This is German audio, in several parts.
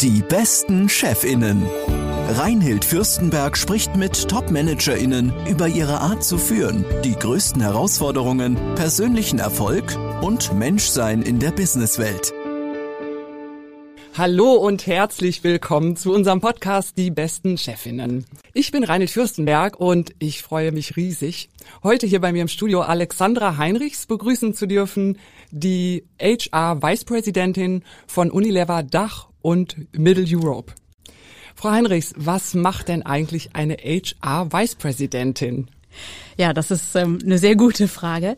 Die besten Chefinnen. Reinhild Fürstenberg spricht mit Top-ManagerInnen über ihre Art zu führen, die größten Herausforderungen, persönlichen Erfolg und Menschsein in der Businesswelt. Hallo und herzlich willkommen zu unserem Podcast Die besten Chefinnen. Ich bin Reinhild Fürstenberg und ich freue mich riesig, heute hier bei mir im Studio Alexandra Heinrichs begrüßen zu dürfen, die HR Vice Präsidentin von Unilever Dach und Middle Europe. Frau Heinrichs, was macht denn eigentlich eine HR Vice Präsidentin? Ja, das ist ähm, eine sehr gute Frage.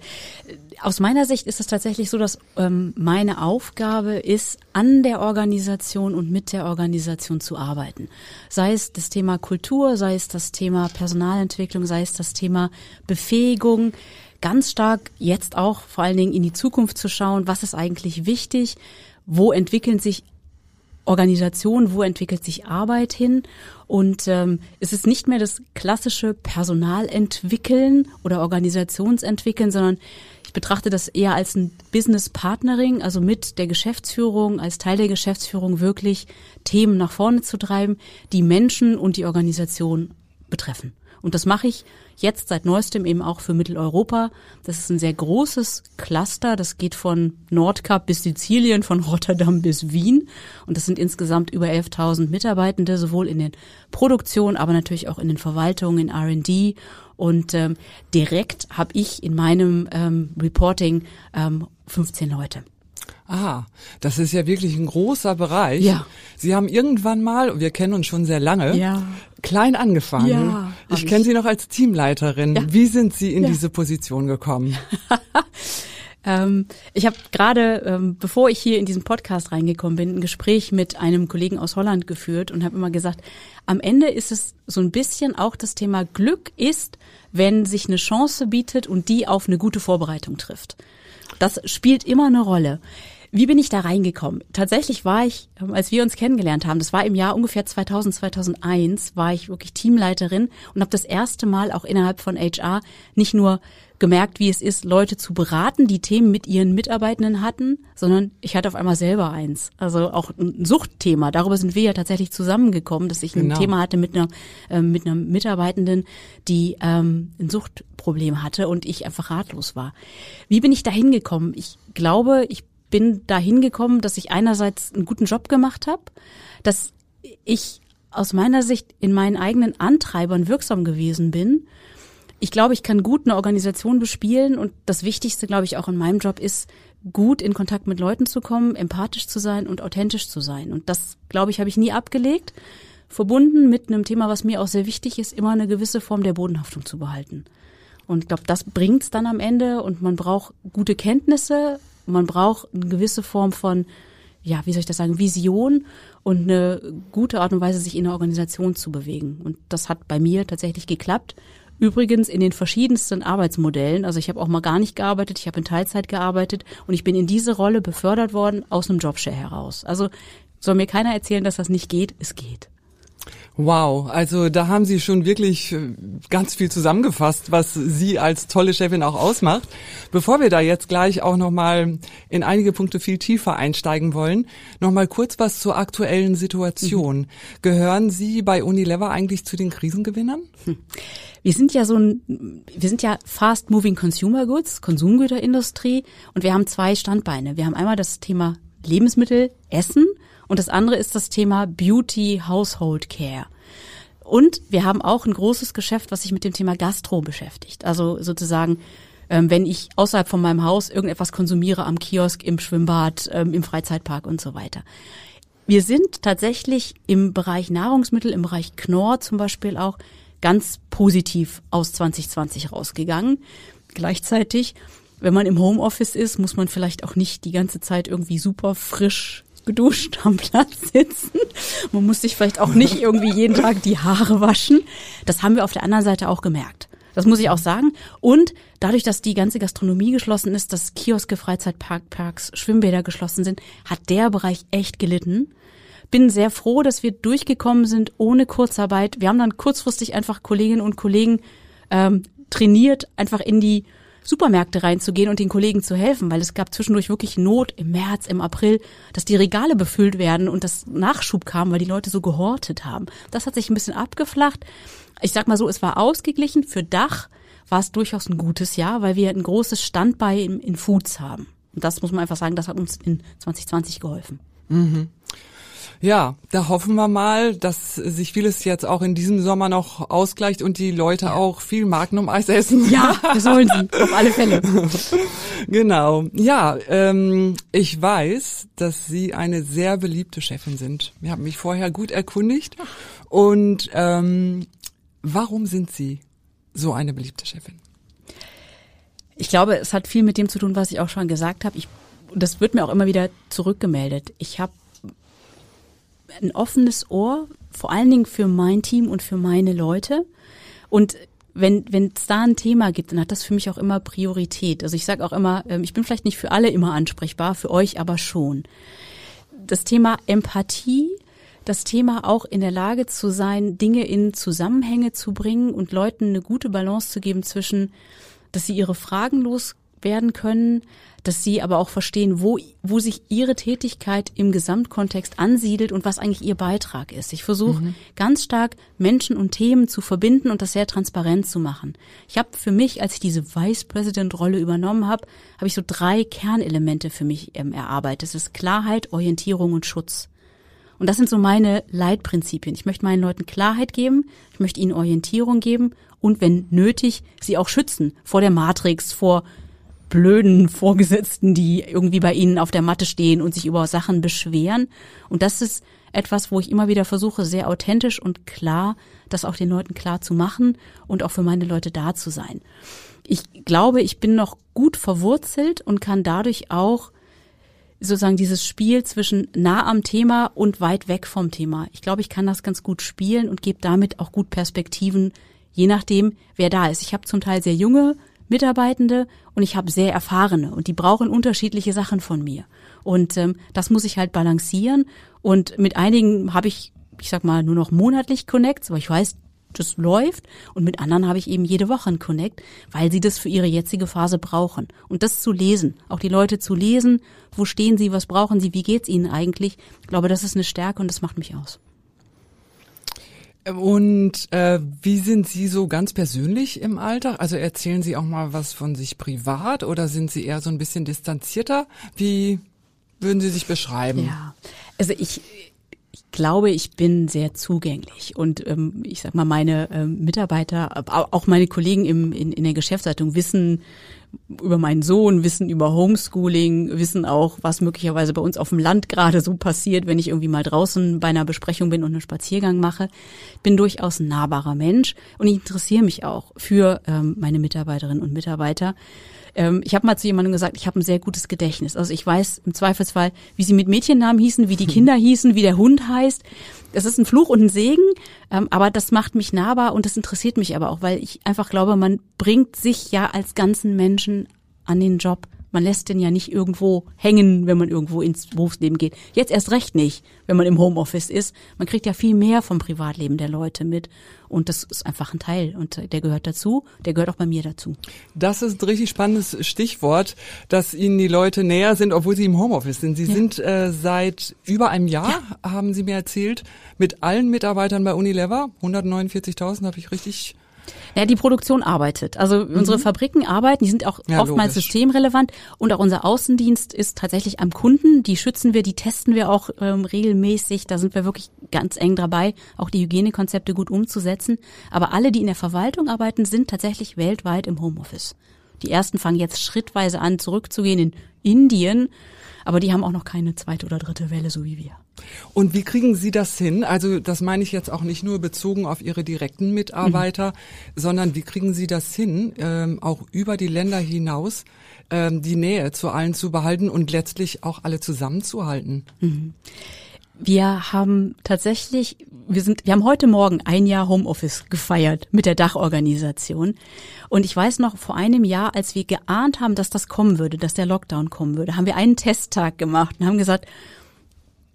Aus meiner Sicht ist es tatsächlich so, dass ähm, meine Aufgabe ist, an der Organisation und mit der Organisation zu arbeiten. Sei es das Thema Kultur, sei es das Thema Personalentwicklung, sei es das Thema Befähigung, ganz stark jetzt auch vor allen Dingen in die Zukunft zu schauen, was ist eigentlich wichtig, wo entwickeln sich Organisation, wo entwickelt sich Arbeit hin und ähm, es ist nicht mehr das klassische Personalentwickeln oder Organisationsentwickeln, sondern ich betrachte das eher als ein Business Partnering, also mit der Geschäftsführung, als Teil der Geschäftsführung wirklich Themen nach vorne zu treiben, die Menschen und die Organisation betreffen. Und das mache ich jetzt seit neuestem eben auch für Mitteleuropa. Das ist ein sehr großes Cluster. Das geht von Nordkap bis Sizilien, von Rotterdam bis Wien. Und das sind insgesamt über 11.000 Mitarbeitende, sowohl in den Produktionen, aber natürlich auch in den Verwaltungen, in R&D. Und ähm, direkt habe ich in meinem ähm, Reporting ähm, 15 Leute. Ah, das ist ja wirklich ein großer Bereich. Ja. Sie haben irgendwann mal, wir kennen uns schon sehr lange, Ja. klein angefangen. Ja, ich kenne. Sie noch als Teamleiterin. Ja. Wie sind Sie in Ja. diese Position gekommen? Ähm, ich habe gerade, ähm, bevor ich hier in diesen Podcast reingekommen bin, ein Gespräch mit einem Kollegen aus Holland geführt und habe immer gesagt, am Ende ist es so ein bisschen auch das Thema Glück ist, wenn sich eine Chance bietet und die auf eine gute Vorbereitung trifft. Das spielt immer eine Rolle. Wie bin ich da reingekommen? Tatsächlich war ich, ähm, als wir uns kennengelernt haben, das war im Jahr ungefähr 2000, 2001, war ich wirklich Teamleiterin und habe das erste Mal auch innerhalb von HR nicht nur gemerkt, wie es ist, Leute zu beraten, die Themen mit ihren Mitarbeitenden hatten, sondern ich hatte auf einmal selber eins. Also auch ein Suchtthema. Darüber sind wir ja tatsächlich zusammengekommen, dass ich Genau. ein Thema hatte mit einer, ähm, mit einer Mitarbeitenden, die ähm, ein Suchtproblem hatte und ich einfach ratlos war. Wie bin ich da hingekommen? Ich glaube, ich bin da hingekommen, dass ich einerseits einen guten Job gemacht habe, dass ich aus meiner Sicht in meinen eigenen Antreibern wirksam gewesen bin. Ich glaube, ich kann gut eine Organisation bespielen und das Wichtigste, glaube ich, auch in meinem Job ist, gut in Kontakt mit Leuten zu kommen, empathisch zu sein und authentisch zu sein. Und das, glaube ich, habe ich nie abgelegt. Verbunden mit einem Thema, was mir auch sehr wichtig ist, immer eine gewisse Form der Bodenhaftung zu behalten. Und ich glaube, das bringt's dann am Ende und man braucht gute Kenntnisse, man braucht eine gewisse Form von, ja, wie soll ich das sagen, Vision und eine gute Art und Weise, sich in der Organisation zu bewegen. Und das hat bei mir tatsächlich geklappt. Übrigens in den verschiedensten Arbeitsmodellen. Also ich habe auch mal gar nicht gearbeitet, ich habe in Teilzeit gearbeitet und ich bin in diese Rolle befördert worden aus einem Jobshare heraus. Also soll mir keiner erzählen, dass das nicht geht. Es geht. Wow, also da haben Sie schon wirklich äh, ganz viel zusammengefasst, was Sie als tolle Chefin auch ausmacht. Bevor wir da jetzt gleich auch nochmal in einige Punkte viel tiefer einsteigen wollen, nochmal kurz was zur aktuellen Situation. Gehören Sie bei Unilever eigentlich zu den Krisengewinnern? Wir sind ja so ein, wir sind ja fast moving consumer goods, Konsumgüterindustrie und wir haben zwei Standbeine. Wir haben einmal das Thema Lebensmittel, Essen und das andere ist das Thema Beauty, Household Care. Und wir haben auch ein großes Geschäft, was sich mit dem Thema Gastro beschäftigt. Also sozusagen, ähm, wenn ich außerhalb von meinem Haus irgendetwas konsumiere am Kiosk, im Schwimmbad, ähm, im Freizeitpark und so weiter. Wir sind tatsächlich im Bereich Nahrungsmittel, im Bereich Knorr zum Beispiel auch ganz positiv aus 2020 rausgegangen. Gleichzeitig, wenn man im Homeoffice ist, muss man vielleicht auch nicht die ganze Zeit irgendwie super frisch geduscht am Platz sitzen. Man muss sich vielleicht auch nicht irgendwie jeden Tag die Haare waschen. Das haben wir auf der anderen Seite auch gemerkt. Das muss ich auch sagen. Und dadurch, dass die ganze Gastronomie geschlossen ist, dass Kioske, Freizeitparks, Schwimmbäder geschlossen sind, hat der Bereich echt gelitten. Bin sehr froh, dass wir durchgekommen sind ohne Kurzarbeit. Wir haben dann kurzfristig einfach Kolleginnen und Kollegen ähm, trainiert, einfach in die Supermärkte reinzugehen und den Kollegen zu helfen, weil es gab zwischendurch wirklich Not im März, im April, dass die Regale befüllt werden und das Nachschub kam, weil die Leute so gehortet haben. Das hat sich ein bisschen abgeflacht. Ich sag mal so, es war ausgeglichen. Für Dach war es durchaus ein gutes Jahr, weil wir ein großes Standbein in, Foods haben. Und das muss man einfach sagen, das hat uns in 2020 geholfen. Mhm. Ja, da hoffen wir mal, dass sich vieles jetzt auch in diesem Sommer noch ausgleicht und die Leute ja. auch viel Magnum-Eis essen. Ja, sollen sie, auf alle Fälle. genau. Ja, ähm, ich weiß, dass Sie eine sehr beliebte Chefin sind. Wir haben mich vorher gut erkundigt. Und ähm, warum sind Sie so eine beliebte Chefin? Ich glaube, es hat viel mit dem zu tun, was ich auch schon gesagt habe. Ich, das wird mir auch immer wieder zurückgemeldet. Ich habe ein offenes Ohr, vor allen Dingen für mein Team und für meine Leute. Und wenn wenn es da ein Thema gibt, dann hat das für mich auch immer Priorität. Also ich sage auch immer, ähm, ich bin vielleicht nicht für alle immer ansprechbar, für euch aber schon. Das Thema Empathie, das Thema auch in der Lage zu sein, Dinge in Zusammenhänge zu bringen und Leuten eine gute Balance zu geben zwischen, dass sie ihre Fragen loswerden können, dass sie aber auch verstehen, wo, wo sich ihre Tätigkeit im Gesamtkontext ansiedelt und was eigentlich ihr Beitrag ist. Ich versuche mhm. ganz stark Menschen und Themen zu verbinden und das sehr transparent zu machen. Ich habe für mich, als ich diese Vice President Rolle übernommen habe, habe ich so drei Kernelemente für mich ähm, erarbeitet. Das ist Klarheit, Orientierung und Schutz. Und das sind so meine Leitprinzipien. Ich möchte meinen Leuten Klarheit geben, ich möchte ihnen Orientierung geben und wenn nötig, sie auch schützen vor der Matrix, vor blöden Vorgesetzten, die irgendwie bei ihnen auf der Matte stehen und sich über Sachen beschweren. Und das ist etwas, wo ich immer wieder versuche, sehr authentisch und klar, das auch den Leuten klar zu machen und auch für meine Leute da zu sein. Ich glaube, ich bin noch gut verwurzelt und kann dadurch auch sozusagen dieses Spiel zwischen nah am Thema und weit weg vom Thema. Ich glaube, ich kann das ganz gut spielen und gebe damit auch gut Perspektiven, je nachdem, wer da ist. Ich habe zum Teil sehr junge Mitarbeitende und ich habe sehr erfahrene und die brauchen unterschiedliche Sachen von mir. Und ähm, das muss ich halt balancieren. Und mit einigen habe ich, ich sag mal, nur noch monatlich Connects, aber ich weiß, das läuft. Und mit anderen habe ich eben jede Woche ein Connect, weil sie das für ihre jetzige Phase brauchen. Und das zu lesen, auch die Leute zu lesen, wo stehen sie, was brauchen sie, wie geht's ihnen eigentlich, ich glaube, das ist eine Stärke und das macht mich aus. Und äh, wie sind Sie so ganz persönlich im Alltag? Also erzählen Sie auch mal was von sich privat oder sind Sie eher so ein bisschen distanzierter? Wie würden Sie sich beschreiben? Ja, also ich, ich glaube, ich bin sehr zugänglich und ähm, ich sag mal, meine ähm, Mitarbeiter, auch meine Kollegen im, in, in der Geschäftsleitung wissen, über meinen Sohn, wissen über Homeschooling, wissen auch, was möglicherweise bei uns auf dem Land gerade so passiert, wenn ich irgendwie mal draußen bei einer Besprechung bin und einen Spaziergang mache. Bin durchaus ein nahbarer Mensch und ich interessiere mich auch für ähm, meine Mitarbeiterinnen und Mitarbeiter. Ähm, ich habe mal zu jemandem gesagt, ich habe ein sehr gutes Gedächtnis. Also ich weiß im Zweifelsfall, wie sie mit Mädchennamen hießen, wie die Kinder hießen, wie der Hund heißt. Das ist ein Fluch und ein Segen, ähm, aber das macht mich nahbar und das interessiert mich aber auch, weil ich einfach glaube, man bringt sich ja als ganzen Menschen an den Job man lässt den ja nicht irgendwo hängen, wenn man irgendwo ins Berufsleben geht. Jetzt erst recht nicht, wenn man im Homeoffice ist. Man kriegt ja viel mehr vom Privatleben der Leute mit. Und das ist einfach ein Teil. Und der gehört dazu. Der gehört auch bei mir dazu. Das ist ein richtig spannendes Stichwort, dass Ihnen die Leute näher sind, obwohl Sie im Homeoffice sind. Sie ja. sind äh, seit über einem Jahr, ja. haben Sie mir erzählt, mit allen Mitarbeitern bei Unilever. 149.000 habe ich richtig ja, die Produktion arbeitet. Also mhm. unsere Fabriken arbeiten, die sind auch ja, oftmals logisch. systemrelevant und auch unser Außendienst ist tatsächlich am Kunden. Die schützen wir, die testen wir auch ähm, regelmäßig. Da sind wir wirklich ganz eng dabei, auch die Hygienekonzepte gut umzusetzen. Aber alle, die in der Verwaltung arbeiten, sind tatsächlich weltweit im Homeoffice. Die ersten fangen jetzt schrittweise an, zurückzugehen in Indien aber die haben auch noch keine zweite oder dritte Welle, so wie wir. Und wie kriegen Sie das hin? Also das meine ich jetzt auch nicht nur bezogen auf Ihre direkten Mitarbeiter, mhm. sondern wie kriegen Sie das hin, ähm, auch über die Länder hinaus ähm, die Nähe zu allen zu behalten und letztlich auch alle zusammenzuhalten? Mhm. Wir haben tatsächlich, wir sind, wir haben heute Morgen ein Jahr Homeoffice gefeiert mit der Dachorganisation. Und ich weiß noch, vor einem Jahr, als wir geahnt haben, dass das kommen würde, dass der Lockdown kommen würde, haben wir einen Testtag gemacht und haben gesagt,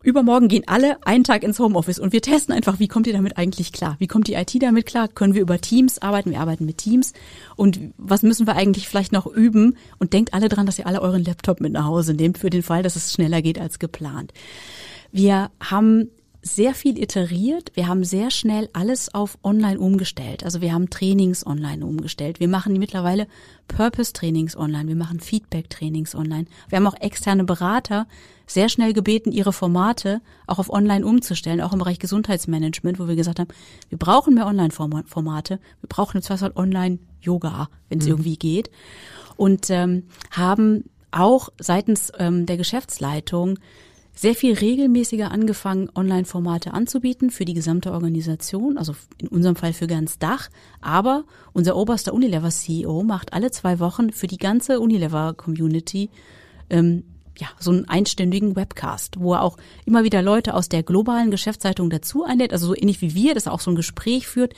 übermorgen gehen alle einen Tag ins Homeoffice und wir testen einfach, wie kommt ihr damit eigentlich klar? Wie kommt die IT damit klar? Können wir über Teams arbeiten? Wir arbeiten mit Teams. Und was müssen wir eigentlich vielleicht noch üben? Und denkt alle dran, dass ihr alle euren Laptop mit nach Hause nehmt für den Fall, dass es schneller geht als geplant. Wir haben sehr viel iteriert. Wir haben sehr schnell alles auf online umgestellt. Also wir haben Trainings online umgestellt. Wir machen mittlerweile Purpose-Trainings online. Wir machen Feedback-Trainings online. Wir haben auch externe Berater sehr schnell gebeten, ihre Formate auch auf online umzustellen, auch im Bereich Gesundheitsmanagement, wo wir gesagt haben, wir brauchen mehr Online-Formate. Wir brauchen jetzt was Online-Yoga, wenn es mhm. irgendwie geht. Und ähm, haben auch seitens ähm, der Geschäftsleitung sehr viel regelmäßiger angefangen, Online-Formate anzubieten für die gesamte Organisation, also in unserem Fall für ganz Dach. Aber unser oberster Unilever-CEO macht alle zwei Wochen für die ganze Unilever-Community ähm, ja, so einen einstündigen Webcast, wo er auch immer wieder Leute aus der globalen Geschäftszeitung dazu einlädt, also so ähnlich wie wir, dass er auch so ein Gespräch führt.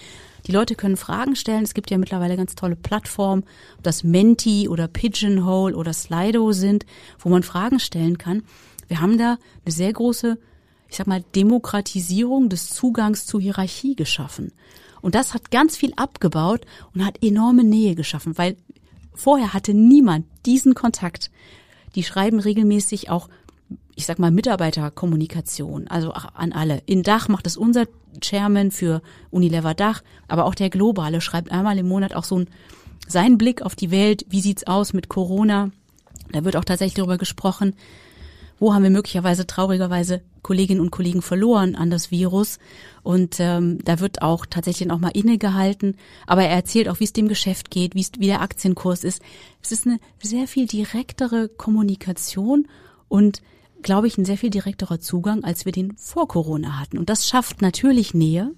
Die Leute können Fragen stellen. Es gibt ja mittlerweile ganz tolle Plattformen, ob das Menti oder Pigeonhole oder Slido sind, wo man Fragen stellen kann. Wir haben da eine sehr große, ich sag mal, Demokratisierung des Zugangs zu Hierarchie geschaffen. Und das hat ganz viel abgebaut und hat enorme Nähe geschaffen, weil vorher hatte niemand diesen Kontakt. Die schreiben regelmäßig auch, ich sag mal, Mitarbeiterkommunikation, also an alle. In Dach macht es unser Chairman für Unilever Dach, aber auch der Globale schreibt einmal im Monat auch so ein, seinen Blick auf die Welt, wie sieht's aus mit Corona. Da wird auch tatsächlich darüber gesprochen, wo haben wir möglicherweise traurigerweise Kolleginnen und Kollegen verloren an das Virus. Und ähm, da wird auch tatsächlich auch mal innegehalten. Aber er erzählt auch, wie es dem Geschäft geht, wie, es, wie der Aktienkurs ist. Es ist eine sehr viel direktere Kommunikation und glaube ich, ein sehr viel direkterer Zugang, als wir den vor Corona hatten. Und das schafft natürlich Nähe.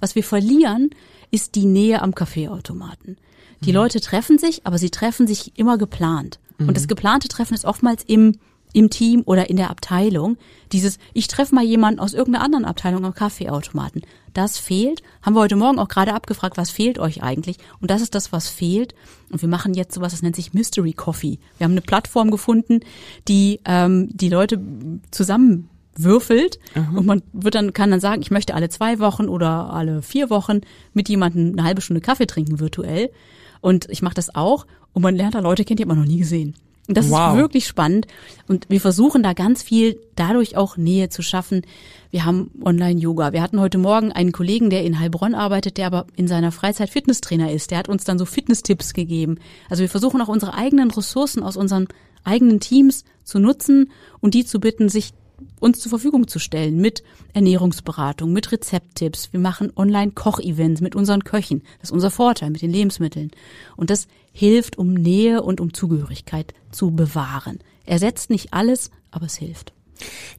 Was wir verlieren, ist die Nähe am Kaffeeautomaten. Die mhm. Leute treffen sich, aber sie treffen sich immer geplant. Mhm. Und das geplante Treffen ist oftmals im im Team oder in der Abteilung. Dieses, ich treffe mal jemanden aus irgendeiner anderen Abteilung am Kaffeeautomaten. Das fehlt. Haben wir heute Morgen auch gerade abgefragt, was fehlt euch eigentlich? Und das ist das, was fehlt. Und wir machen jetzt sowas, das nennt sich Mystery Coffee. Wir haben eine Plattform gefunden, die ähm, die Leute zusammen würfelt Aha. und man wird dann kann dann sagen, ich möchte alle zwei Wochen oder alle vier Wochen mit jemandem eine halbe Stunde Kaffee trinken virtuell und ich mache das auch und man lernt da Leute kennt, die hat man noch nie gesehen. Das wow. ist wirklich spannend und wir versuchen da ganz viel dadurch auch Nähe zu schaffen. Wir haben Online-Yoga. Wir hatten heute Morgen einen Kollegen, der in Heilbronn arbeitet, der aber in seiner Freizeit Fitnesstrainer ist. Der hat uns dann so Fitness-Tipps gegeben. Also wir versuchen auch unsere eigenen Ressourcen aus unseren eigenen Teams zu nutzen und die zu bitten, sich uns zur Verfügung zu stellen mit Ernährungsberatung, mit Rezepttipps. Wir machen Online-Kochevents mit unseren Köchen. Das ist unser Vorteil mit den Lebensmitteln. Und das hilft, um Nähe und um Zugehörigkeit zu bewahren. Ersetzt nicht alles, aber es hilft.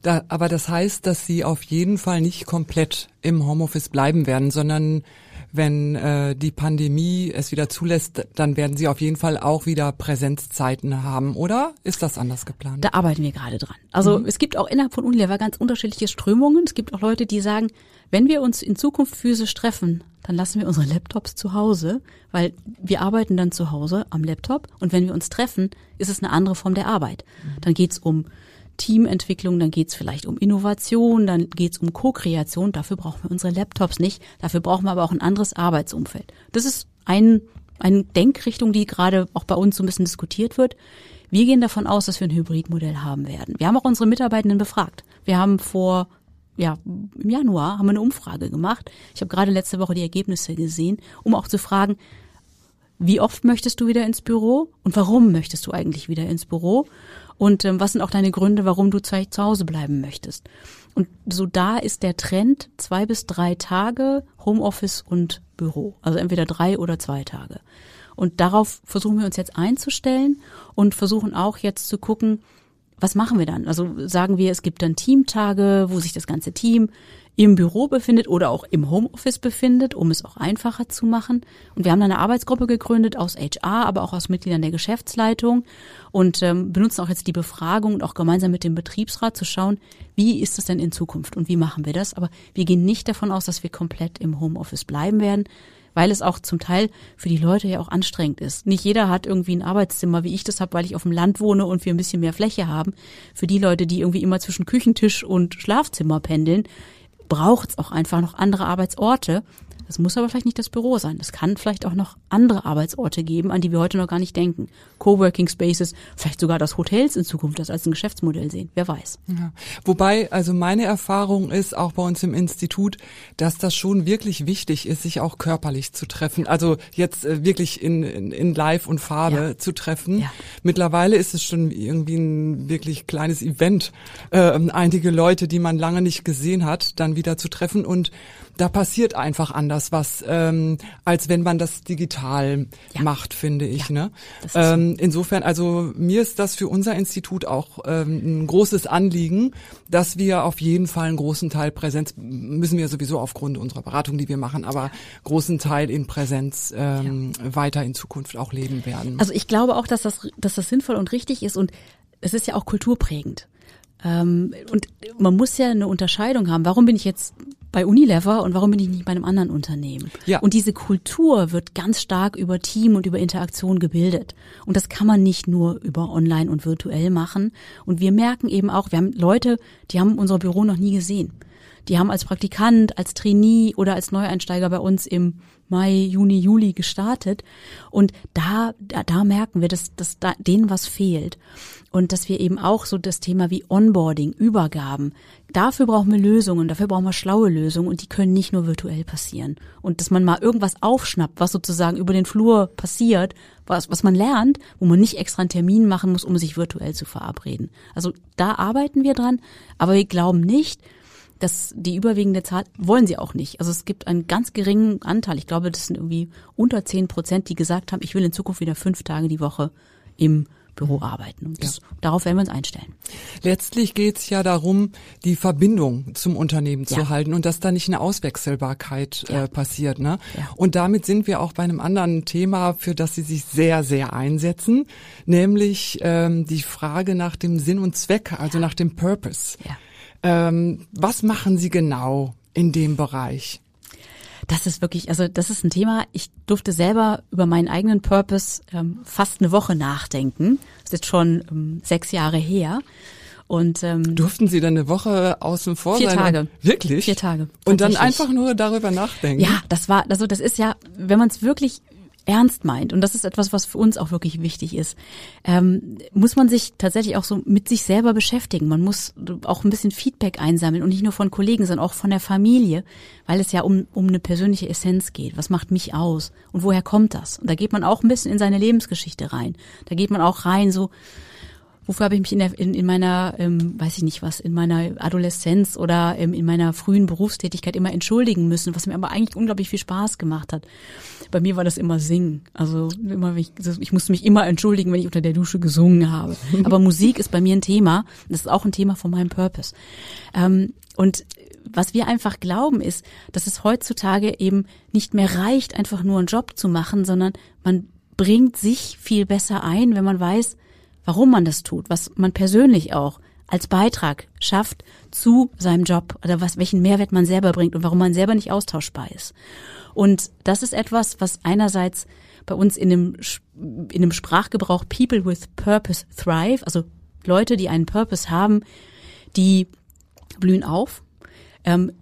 Da, aber das heißt, dass Sie auf jeden Fall nicht komplett im Homeoffice bleiben werden, sondern wenn äh, die Pandemie es wieder zulässt, dann werden Sie auf jeden Fall auch wieder Präsenzzeiten haben, oder? Ist das anders geplant? Da arbeiten wir gerade dran. Also mhm. es gibt auch innerhalb von Unilever ganz unterschiedliche Strömungen. Es gibt auch Leute, die sagen, wenn wir uns in Zukunft physisch treffen, dann lassen wir unsere Laptops zu Hause, weil wir arbeiten dann zu Hause am Laptop und wenn wir uns treffen, ist es eine andere Form der Arbeit. Mhm. Dann geht's um Teamentwicklung, dann geht's vielleicht um Innovation, dann geht's um Co-Kreation. Dafür brauchen wir unsere Laptops nicht. Dafür brauchen wir aber auch ein anderes Arbeitsumfeld. Das ist ein, eine Denkrichtung, die gerade auch bei uns so ein bisschen diskutiert wird. Wir gehen davon aus, dass wir ein Hybridmodell haben werden. Wir haben auch unsere Mitarbeitenden befragt. Wir haben vor ja, im Januar haben wir eine Umfrage gemacht. Ich habe gerade letzte Woche die Ergebnisse gesehen, um auch zu fragen, wie oft möchtest du wieder ins Büro und warum möchtest du eigentlich wieder ins Büro? Und ähm, was sind auch deine Gründe, warum du zu Hause bleiben möchtest? Und so da ist der Trend zwei bis drei Tage Homeoffice und Büro. Also entweder drei oder zwei Tage. Und darauf versuchen wir uns jetzt einzustellen und versuchen auch jetzt zu gucken, was machen wir dann? Also sagen wir, es gibt dann Teamtage, wo sich das ganze Team im Büro befindet oder auch im Homeoffice befindet, um es auch einfacher zu machen. Und wir haben dann eine Arbeitsgruppe gegründet aus HR, aber auch aus Mitgliedern der Geschäftsleitung und ähm, benutzen auch jetzt die Befragung und auch gemeinsam mit dem Betriebsrat zu schauen, wie ist es denn in Zukunft und wie machen wir das. Aber wir gehen nicht davon aus, dass wir komplett im Homeoffice bleiben werden, weil es auch zum Teil für die Leute ja auch anstrengend ist. Nicht jeder hat irgendwie ein Arbeitszimmer, wie ich das habe, weil ich auf dem Land wohne und wir ein bisschen mehr Fläche haben. Für die Leute, die irgendwie immer zwischen Küchentisch und Schlafzimmer pendeln, braucht es auch einfach noch andere Arbeitsorte. Das muss aber vielleicht nicht das Büro sein. Das kann vielleicht auch noch andere Arbeitsorte geben, an die wir heute noch gar nicht denken. Coworking Spaces, vielleicht sogar das Hotels in Zukunft das als ein Geschäftsmodell sehen. Wer weiß. Ja. Wobei, also meine Erfahrung ist auch bei uns im Institut, dass das schon wirklich wichtig ist, sich auch körperlich zu treffen. Also jetzt äh, wirklich in, in, in Live und Farbe ja. zu treffen. Ja. Mittlerweile ist es schon irgendwie ein wirklich kleines Event, äh, einige Leute, die man lange nicht gesehen hat, dann wieder zu treffen und da passiert einfach anders was, ähm, als wenn man das digital ja. macht, finde ich. Ja, ne? Ähm, so. Insofern, also mir ist das für unser Institut auch ähm, ein großes Anliegen, dass wir auf jeden Fall einen großen Teil Präsenz, müssen wir sowieso aufgrund unserer Beratung, die wir machen, aber großen Teil in Präsenz ähm, ja. weiter in Zukunft auch leben werden. Also ich glaube auch, dass das, dass das sinnvoll und richtig ist und es ist ja auch kulturprägend. Ähm, und man muss ja eine Unterscheidung haben. Warum bin ich jetzt bei Unilever und warum bin ich nicht bei einem anderen Unternehmen? Ja. Und diese Kultur wird ganz stark über Team und über Interaktion gebildet. Und das kann man nicht nur über online und virtuell machen. Und wir merken eben auch, wir haben Leute, die haben unser Büro noch nie gesehen. Die haben als Praktikant, als Trainee oder als Neueinsteiger bei uns im Mai, Juni, Juli gestartet. Und da, da, da merken wir, dass, dass da denen was fehlt. Und dass wir eben auch so das Thema wie Onboarding, Übergaben, dafür brauchen wir Lösungen, dafür brauchen wir schlaue Lösungen und die können nicht nur virtuell passieren. Und dass man mal irgendwas aufschnappt, was sozusagen über den Flur passiert, was, was man lernt, wo man nicht extra einen Termin machen muss, um sich virtuell zu verabreden. Also da arbeiten wir dran, aber wir glauben nicht, dass die überwiegende Zahl wollen sie auch nicht. Also es gibt einen ganz geringen Anteil. Ich glaube, das sind irgendwie unter zehn Prozent, die gesagt haben, ich will in Zukunft wieder fünf Tage die Woche im Büro arbeiten. Und das, ja. darauf werden wir uns einstellen. Letztlich geht es ja darum, die Verbindung zum Unternehmen ja. zu halten und dass da nicht eine Auswechselbarkeit ja. äh, passiert. Ne? Und damit sind wir auch bei einem anderen Thema, für das Sie sich sehr, sehr einsetzen, nämlich ähm, die Frage nach dem Sinn und Zweck, also nach dem Purpose. Ja. Ähm, was machen Sie genau in dem Bereich? Das ist wirklich, also das ist ein Thema. Ich durfte selber über meinen eigenen Purpose ähm, fast eine Woche nachdenken. Das ist jetzt schon ähm, sechs Jahre her. Und ähm, durften Sie dann eine Woche außen vor vier sein? Vier Tage. Wirklich? Vier Tage. Und dann einfach nur darüber nachdenken. Ja, das war, also das ist ja, wenn man es wirklich ernst meint, und das ist etwas, was für uns auch wirklich wichtig ist, ähm, muss man sich tatsächlich auch so mit sich selber beschäftigen. Man muss auch ein bisschen Feedback einsammeln und nicht nur von Kollegen, sondern auch von der Familie, weil es ja um, um eine persönliche Essenz geht. Was macht mich aus? Und woher kommt das? Und da geht man auch ein bisschen in seine Lebensgeschichte rein. Da geht man auch rein, so, wofür habe ich mich in, der, in, in meiner, ähm, weiß ich nicht was, in meiner Adoleszenz oder ähm, in meiner frühen Berufstätigkeit immer entschuldigen müssen, was mir aber eigentlich unglaublich viel Spaß gemacht hat. Bei mir war das immer Singen. Also immer, ich, ich musste mich immer entschuldigen, wenn ich unter der Dusche gesungen habe. Aber Musik ist bei mir ein Thema. Das ist auch ein Thema von meinem Purpose. Ähm, und was wir einfach glauben ist, dass es heutzutage eben nicht mehr reicht, einfach nur einen Job zu machen, sondern man bringt sich viel besser ein, wenn man weiß, warum man das tut, was man persönlich auch als Beitrag schafft zu seinem Job oder was, welchen Mehrwert man selber bringt und warum man selber nicht austauschbar ist. Und das ist etwas, was einerseits bei uns in dem, in dem Sprachgebrauch People with Purpose thrive, also Leute, die einen Purpose haben, die blühen auf. Ähm,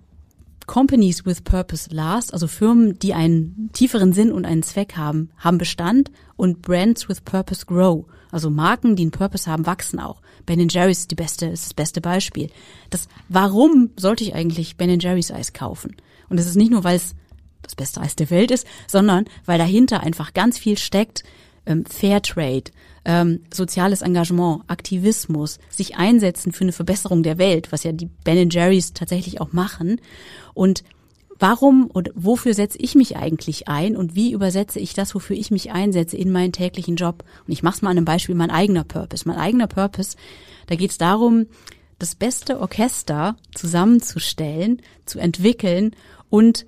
Companies with Purpose last, also Firmen, die einen tieferen Sinn und einen Zweck haben, haben Bestand und Brands with Purpose grow. Also Marken, die einen Purpose haben, wachsen auch. Ben Jerry's ist die beste, ist das beste Beispiel. Das, warum sollte ich eigentlich Ben Jerry's Eis kaufen? Und es ist nicht nur, weil es das beste Eis der Welt ist, sondern weil dahinter einfach ganz viel steckt, ähm, Fairtrade, ähm, soziales Engagement, Aktivismus, sich einsetzen für eine Verbesserung der Welt, was ja die Ben Jerry's tatsächlich auch machen. Und warum und wofür setze ich mich eigentlich ein und wie übersetze ich das, wofür ich mich einsetze, in meinen täglichen Job? Und ich mache es mal an einem Beispiel, mein eigener Purpose. Mein eigener Purpose, da geht es darum, das beste Orchester zusammenzustellen, zu entwickeln und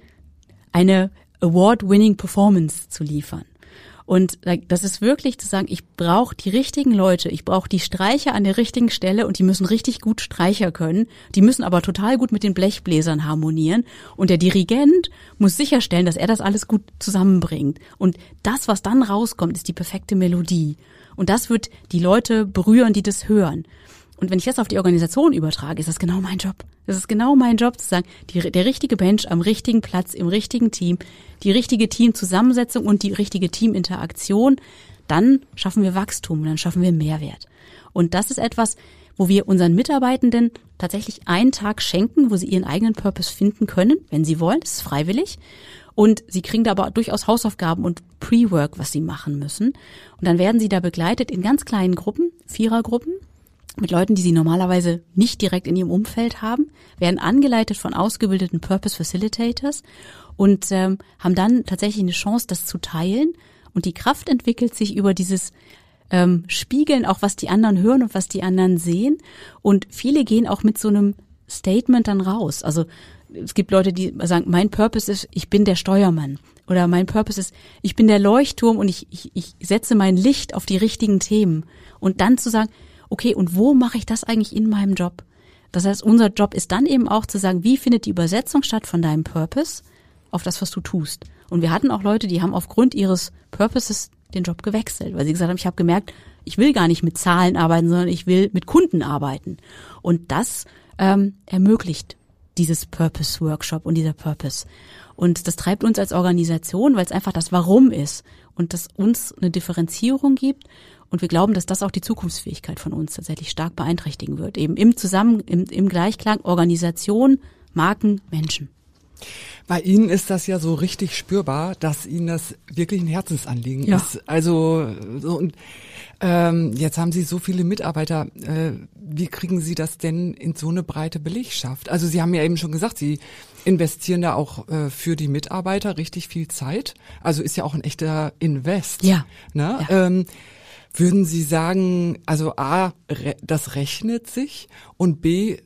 eine Award-winning Performance zu liefern. Und das ist wirklich zu sagen, ich brauche die richtigen Leute, ich brauche die Streicher an der richtigen Stelle und die müssen richtig gut Streicher können. Die müssen aber total gut mit den Blechbläsern harmonieren. Und der Dirigent muss sicherstellen, dass er das alles gut zusammenbringt. Und das, was dann rauskommt, ist die perfekte Melodie. Und das wird die Leute berühren, die das hören. Und wenn ich das auf die Organisation übertrage, ist das genau mein Job. Das ist genau mein Job zu sagen, die, der richtige Bench am richtigen Platz, im richtigen Team, die richtige Teamzusammensetzung und die richtige Teaminteraktion, dann schaffen wir Wachstum, dann schaffen wir Mehrwert. Und das ist etwas, wo wir unseren Mitarbeitenden tatsächlich einen Tag schenken, wo sie ihren eigenen Purpose finden können, wenn sie wollen, das ist freiwillig. Und sie kriegen da aber durchaus Hausaufgaben und Pre-Work, was sie machen müssen. Und dann werden sie da begleitet in ganz kleinen Gruppen, Vierergruppen, mit Leuten, die sie normalerweise nicht direkt in ihrem Umfeld haben, werden angeleitet von ausgebildeten Purpose Facilitators und ähm, haben dann tatsächlich eine Chance, das zu teilen. Und die Kraft entwickelt sich über dieses ähm, Spiegeln, auch was die anderen hören und was die anderen sehen. Und viele gehen auch mit so einem Statement dann raus. Also es gibt Leute, die sagen, mein Purpose ist, ich bin der Steuermann. Oder mein Purpose ist, ich bin der Leuchtturm und ich, ich, ich setze mein Licht auf die richtigen Themen. Und dann zu sagen, okay, und wo mache ich das eigentlich in meinem Job? Das heißt, unser Job ist dann eben auch zu sagen, wie findet die Übersetzung statt von deinem Purpose auf das, was du tust. Und wir hatten auch Leute, die haben aufgrund ihres Purposes den Job gewechselt, weil sie gesagt haben, ich habe gemerkt, ich will gar nicht mit Zahlen arbeiten, sondern ich will mit Kunden arbeiten. Und das ähm, ermöglicht dieses Purpose Workshop und dieser Purpose. Und das treibt uns als Organisation, weil es einfach das Warum ist und das uns eine Differenzierung gibt und wir glauben, dass das auch die Zukunftsfähigkeit von uns tatsächlich stark beeinträchtigen wird. Eben im Zusammen, im, im Gleichklang Organisation, Marken, Menschen. Bei Ihnen ist das ja so richtig spürbar, dass Ihnen das wirklich ein Herzensanliegen ja. ist. Also so und ähm, jetzt haben Sie so viele Mitarbeiter. Äh, wie kriegen Sie das denn in so eine breite Belegschaft? Also Sie haben ja eben schon gesagt, Sie investieren da auch äh, für die Mitarbeiter richtig viel Zeit. Also ist ja auch ein echter Invest. Ja. Ne? Ja. Ähm, würden Sie sagen, also A, das rechnet sich und B,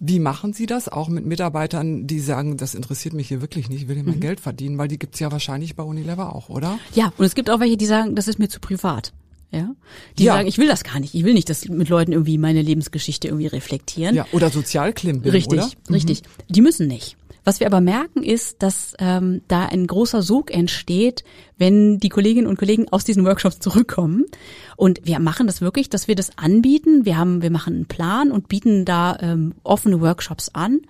wie machen Sie das auch mit Mitarbeitern, die sagen, das interessiert mich hier wirklich nicht, ich will hier mein mhm. Geld verdienen, weil die gibt's ja wahrscheinlich bei Unilever auch, oder? Ja, und es gibt auch welche, die sagen, das ist mir zu privat. Ja, die ja. sagen, ich will das gar nicht. Ich will nicht, dass mit Leuten irgendwie meine Lebensgeschichte irgendwie reflektieren. Ja, oder Sozialklimbim, Richtig, oder? richtig. Mhm. Die müssen nicht. Was wir aber merken, ist, dass ähm, da ein großer Sog entsteht, wenn die Kolleginnen und Kollegen aus diesen Workshops zurückkommen. Und wir machen das wirklich, dass wir das anbieten. Wir haben, wir machen einen Plan und bieten da ähm, offene Workshops an.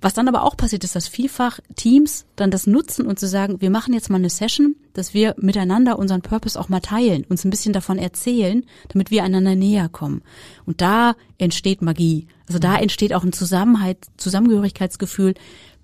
Was dann aber auch passiert ist, dass vielfach Teams dann das nutzen und zu sagen, wir machen jetzt mal eine Session, dass wir miteinander unseren Purpose auch mal teilen, uns ein bisschen davon erzählen, damit wir einander näher kommen. Und da entsteht Magie. Also da entsteht auch ein Zusammenhalt, Zusammengehörigkeitsgefühl,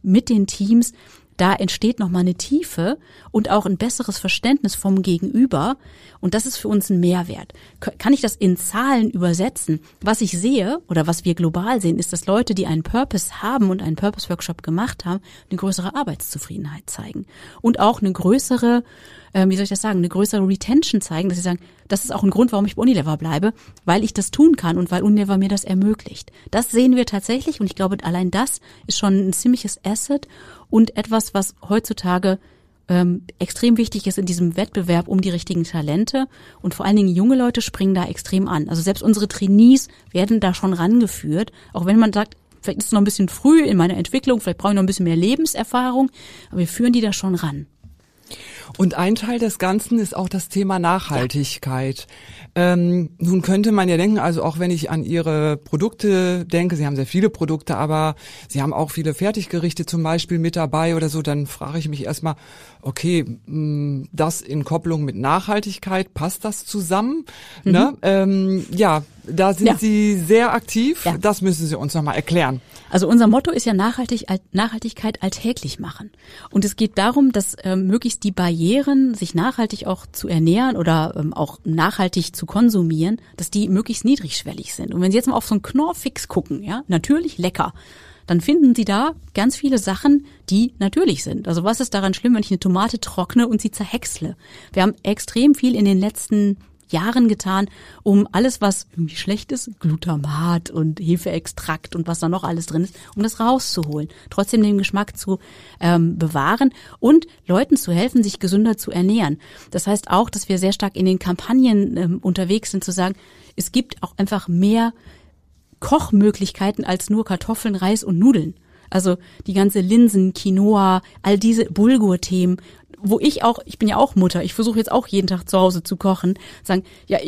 mit den Teams, da entsteht nochmal eine Tiefe und auch ein besseres Verständnis vom Gegenüber. Und das ist für uns ein Mehrwert. Kann ich das in Zahlen übersetzen? Was ich sehe oder was wir global sehen, ist, dass Leute, die einen Purpose haben und einen Purpose-Workshop gemacht haben, eine größere Arbeitszufriedenheit zeigen. Und auch eine größere ähm, wie soll ich das sagen, eine größere Retention zeigen, dass sie sagen, das ist auch ein Grund, warum ich bei Unilever bleibe, weil ich das tun kann und weil Unilever mir das ermöglicht. Das sehen wir tatsächlich und ich glaube, allein das ist schon ein ziemliches Asset und etwas, was heutzutage ähm, extrem wichtig ist in diesem Wettbewerb um die richtigen Talente und vor allen Dingen junge Leute springen da extrem an. Also selbst unsere Trainees werden da schon rangeführt, auch wenn man sagt, vielleicht ist es noch ein bisschen früh in meiner Entwicklung, vielleicht brauche ich noch ein bisschen mehr Lebenserfahrung, aber wir führen die da schon ran. Und ein Teil des Ganzen ist auch das Thema Nachhaltigkeit. Ähm, nun könnte man ja denken, also auch wenn ich an Ihre Produkte denke, Sie haben sehr viele Produkte, aber Sie haben auch viele Fertiggerichte zum Beispiel mit dabei oder so, dann frage ich mich erstmal, okay, mm, das in Kopplung mit Nachhaltigkeit, passt das zusammen? Mhm. Ne? Ähm, ja, da sind ja. Sie sehr aktiv. Ja. Das müssen Sie uns nochmal erklären. Also unser Motto ist ja Nachhaltig, Nachhaltigkeit alltäglich machen. Und es geht darum, dass ähm, möglichst die Barrieren, sich nachhaltig auch zu ernähren oder ähm, auch nachhaltig zu konsumieren, dass die möglichst niedrigschwellig sind. Und wenn Sie jetzt mal auf so einen Knorrfix gucken, ja, natürlich lecker dann finden Sie da ganz viele Sachen, die natürlich sind. Also was ist daran schlimm, wenn ich eine Tomate trockne und sie zerhäcksle? Wir haben extrem viel in den letzten Jahren getan, um alles, was irgendwie schlecht ist, Glutamat und Hefeextrakt und was da noch alles drin ist, um das rauszuholen. Trotzdem den Geschmack zu ähm, bewahren und Leuten zu helfen, sich gesünder zu ernähren. Das heißt auch, dass wir sehr stark in den Kampagnen ähm, unterwegs sind, zu sagen, es gibt auch einfach mehr Kochmöglichkeiten als nur Kartoffeln, Reis und Nudeln. Also die ganze Linsen, Quinoa, all diese Bulgur-Themen, wo ich auch, ich bin ja auch Mutter, ich versuche jetzt auch jeden Tag zu Hause zu kochen, sagen, ja,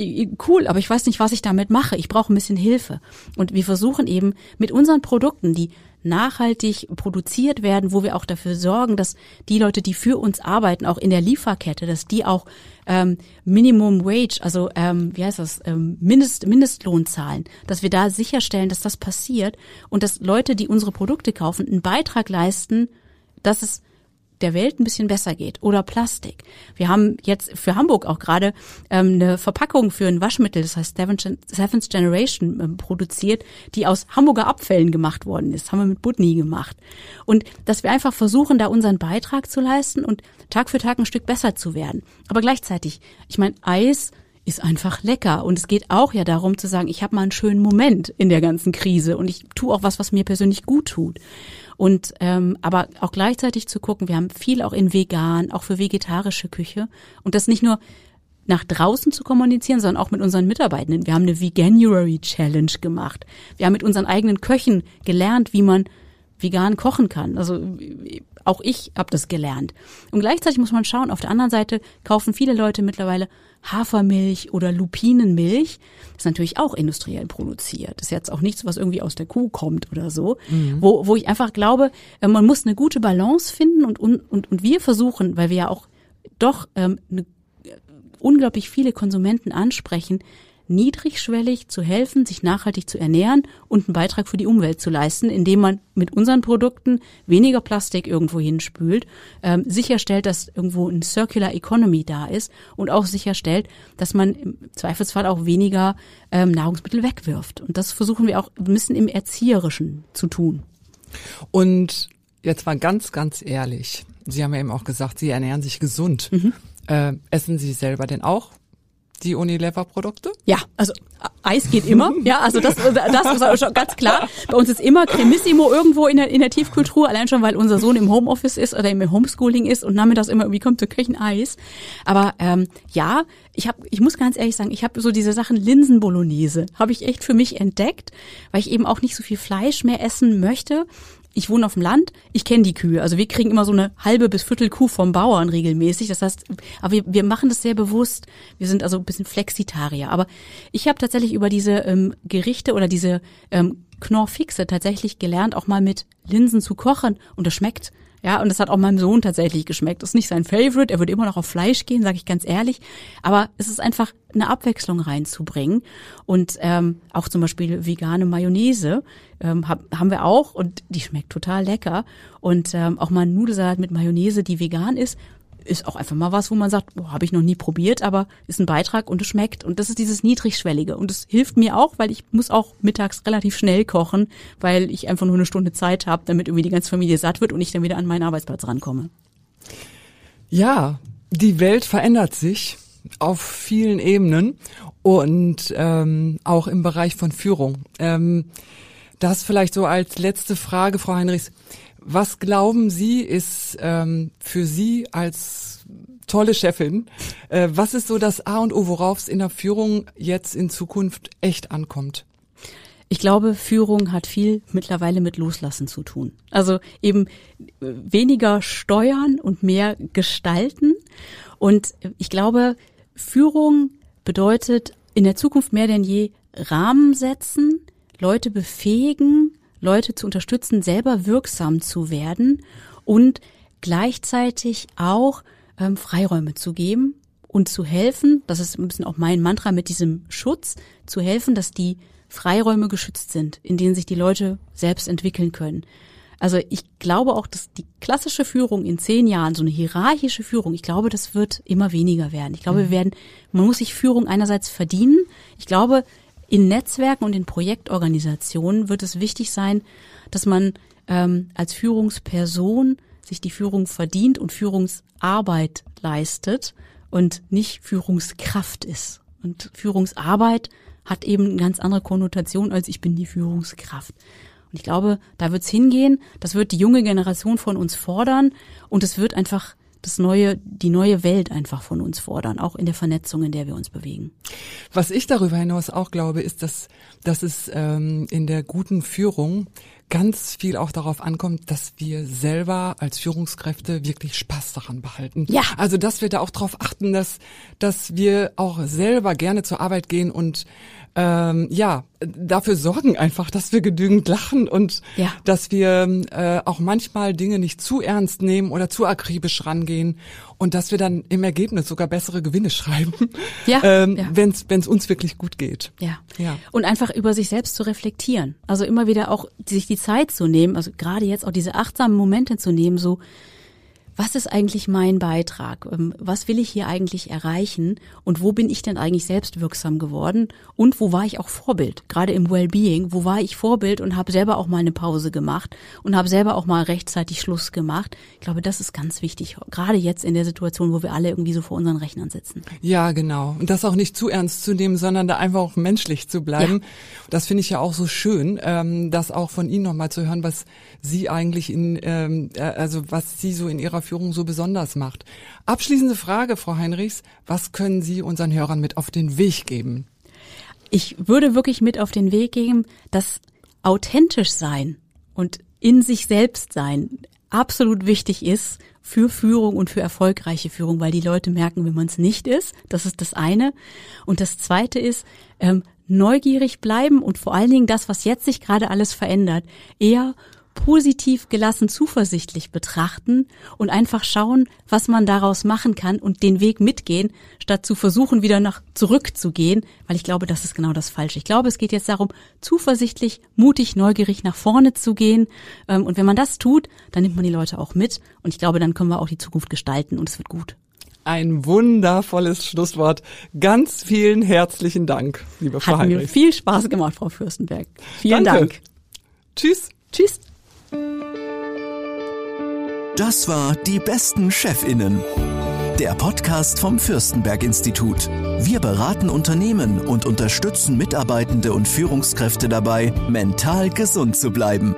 cool, aber ich weiß nicht, was ich damit mache. Ich brauche ein bisschen Hilfe. Und wir versuchen eben mit unseren Produkten, die nachhaltig produziert werden, wo wir auch dafür sorgen, dass die Leute, die für uns arbeiten, auch in der Lieferkette, dass die auch ähm, Minimum Wage, also ähm, wie heißt das, ähm, Mindest, Mindestlohn zahlen, dass wir da sicherstellen, dass das passiert und dass Leute, die unsere Produkte kaufen, einen Beitrag leisten, dass es der Welt ein bisschen besser geht. Oder Plastik. Wir haben jetzt für Hamburg auch gerade ähm, eine Verpackung für ein Waschmittel, das heißt Seventh Generation, ähm, produziert, die aus Hamburger Abfällen gemacht worden ist. Haben wir mit Budni gemacht. Und dass wir einfach versuchen, da unseren Beitrag zu leisten und Tag für Tag ein Stück besser zu werden. Aber gleichzeitig, ich meine, Eis ist einfach lecker. Und es geht auch ja darum zu sagen, ich habe mal einen schönen Moment in der ganzen Krise und ich tue auch was, was mir persönlich gut tut. Und ähm, aber auch gleichzeitig zu gucken, wir haben viel auch in vegan, auch für vegetarische Küche und das nicht nur nach draußen zu kommunizieren, sondern auch mit unseren Mitarbeitenden. Wir haben eine Veganuary Challenge gemacht. Wir haben mit unseren eigenen Köchen gelernt, wie man vegan kochen kann. Also auch ich habe das gelernt. Und gleichzeitig muss man schauen, auf der anderen Seite kaufen viele Leute mittlerweile Hafermilch oder Lupinenmilch. Das ist natürlich auch industriell produziert. Das ist jetzt auch nichts, was irgendwie aus der Kuh kommt oder so. Mhm. Wo, wo ich einfach glaube, äh, man muss eine gute Balance finden und, und, und, wir versuchen, weil wir ja auch doch ähm, eine, äh, unglaublich viele Konsumenten ansprechen, niedrigschwellig zu helfen, sich nachhaltig zu ernähren und einen Beitrag für die Umwelt zu leisten, indem man mit unseren Produkten weniger Plastik irgendwo hinspült, ähm, sicherstellt, dass irgendwo ein Circular Economy da ist und auch sicherstellt, dass man im Zweifelsfall auch weniger ähm, Nahrungsmittel wegwirft. Und das versuchen wir auch ein bisschen im Erzieherischen zu tun. Und jetzt mal ganz, ganz ehrlich. Sie haben ja eben auch gesagt, Sie ernähren sich gesund. Mhm. Äh, essen Sie selber denn auch die Unilever-Produkte? Ja, also Eis geht immer. Ja, also das, das ist schon ganz klar. Bei uns ist immer Cremissimo irgendwo in der, in der Tiefkultur, allein schon, weil unser Sohn im Homeoffice ist oder im Homeschooling ist und nachmittags immer irgendwie kommt zu Köchen Eis. Aber ähm, ja, ich habe, ich muss ganz ehrlich sagen, ich habe so diese Sachen Linsenbolognese habe ich echt für mich entdeckt, weil ich eben auch nicht so viel Fleisch mehr essen möchte ich wohne auf dem Land, ich kenne die Kühe. Also wir kriegen immer so eine halbe bis Viertel Kuh vom Bauern regelmäßig. Das heißt, aber wir, wir machen das sehr bewusst. Wir sind also ein bisschen Flexitarier. Aber ich habe tatsächlich über diese ähm, Gerichte oder diese ähm, Knorrfixe tatsächlich gelernt, auch mal mit Linsen zu kochen. Und das schmeckt. Ja, und das hat auch meinem Sohn tatsächlich geschmeckt. Das ist nicht sein Favorite, er würde immer noch auf Fleisch gehen, sage ich ganz ehrlich. Aber es ist einfach eine Abwechslung reinzubringen. Und ähm, auch zum Beispiel vegane Mayonnaise ähm, hab, haben wir auch und die schmeckt total lecker. Und ähm, auch mal ein Nudelsalat mit Mayonnaise, die vegan ist, ist auch einfach mal was, wo man sagt, oh, habe ich noch nie probiert, aber ist ein Beitrag und es schmeckt. Und das ist dieses Niedrigschwellige. Und es hilft mir auch, weil ich muss auch mittags relativ schnell kochen, weil ich einfach nur eine Stunde Zeit habe, damit irgendwie die ganze Familie satt wird und ich dann wieder an meinen Arbeitsplatz rankomme. Ja, die Welt verändert sich auf vielen Ebenen und ähm, auch im Bereich von Führung. Ähm, das vielleicht so als letzte Frage, Frau Heinrichs. Was glauben Sie, ist ähm, für Sie als tolle Chefin, äh, was ist so das A und O, worauf es in der Führung jetzt in Zukunft echt ankommt? Ich glaube, Führung hat viel mittlerweile mit Loslassen zu tun. Also eben weniger steuern und mehr gestalten. Und ich glaube, Führung bedeutet in der Zukunft mehr denn je Rahmen setzen, Leute befähigen, Leute zu unterstützen, selber wirksam zu werden und gleichzeitig auch ähm, Freiräume zu geben und zu helfen, das ist ein bisschen auch mein Mantra mit diesem Schutz, zu helfen, dass die Freiräume geschützt sind, in denen sich die Leute selbst entwickeln können. Also ich glaube auch, dass die klassische Führung in zehn Jahren, so eine hierarchische Führung, ich glaube, das wird immer weniger werden. Ich glaube, wir mhm. werden, man muss sich Führung einerseits verdienen. Ich glaube, in Netzwerken und in Projektorganisationen wird es wichtig sein, dass man ähm, als Führungsperson sich die Führung verdient und Führungsarbeit leistet und nicht Führungskraft ist. Und Führungsarbeit hat eben eine ganz andere Konnotation als ich bin die Führungskraft. Und ich glaube, da wird's hingehen, das wird die junge Generation von uns fordern und es wird einfach das neue, die neue Welt einfach von uns fordern, auch in der Vernetzung, in der wir uns bewegen. Was ich darüber hinaus auch glaube, ist, dass, dass es ähm, in der guten Führung ganz viel auch darauf ankommt, dass wir selber als Führungskräfte wirklich Spaß daran behalten. Ja. Also, dass wir da auch darauf achten, dass, dass wir auch selber gerne zur Arbeit gehen und ähm, ja, dafür sorgen einfach, dass wir genügend lachen und Ja. dass wir äh, auch manchmal Dinge nicht zu ernst nehmen oder zu akribisch rangehen und dass wir dann im Ergebnis sogar bessere Gewinne schreiben, Ja, ähm, ja. wenn es uns wirklich gut geht. Ja. Ja. Und einfach über sich selbst zu reflektieren. Also immer wieder auch sich die Zeit zu nehmen, also gerade jetzt auch diese achtsamen Momente zu nehmen, so, was ist eigentlich mein Beitrag? Ähm, Was will ich hier eigentlich erreichen? Und wo bin ich denn eigentlich selbst wirksam geworden? Und wo war ich auch Vorbild? Gerade im Wellbeing, wo war ich Vorbild und habe selber auch mal eine Pause gemacht und habe selber auch mal rechtzeitig Schluss gemacht? Ich glaube, das ist ganz wichtig, gerade jetzt in der Situation, wo wir alle irgendwie so vor unseren Rechnern sitzen. Ja, genau. Und das auch nicht zu ernst zu nehmen, sondern da einfach auch menschlich zu bleiben. Das finde ich ja auch so schön, ähm, das auch von Ihnen nochmal zu hören, was Sie eigentlich in, ähm, äh, also was Sie so in Ihrer Führung so besonders macht. Abschließende Frage, Frau Heinrichs, was können Sie unseren Hörern mit auf den Weg geben? ich würde wirklich mit auf den Weg geben, dass authentisch sein und in sich selbst sein absolut wichtig ist für Führung und für erfolgreiche Führung, weil die Leute merken, wenn man es nicht ist. Das ist das eine. Und das zweite ist, ähm, neugierig bleiben und vor allen Dingen das, was jetzt sich gerade alles verändert, eher positiv, gelassen, zuversichtlich betrachten und einfach schauen, was man daraus machen kann und den Weg mitgehen, statt zu versuchen, wieder nach zurückzugehen, weil ich glaube, das ist genau das Falsche. Ich glaube, es geht jetzt darum, zuversichtlich, mutig, neugierig nach vorne zu gehen. Ähm, Und wenn man das tut, dann nimmt man die Leute auch mit. Und ich glaube, dann können wir auch die Zukunft gestalten und es wird gut. Ein wundervolles Schlusswort. Ganz vielen herzlichen Dank, liebe Frau Hat mir viel Spaß gemacht, Frau Fürstenberg. Vielen Danke. Dank. Tschüss. Tschüss. Das war Die besten Chefinnen. Der Podcast vom Fürstenberg Institut. Wir beraten Unternehmen und unterstützen Mitarbeitende und Führungskräfte dabei, mental gesund zu bleiben.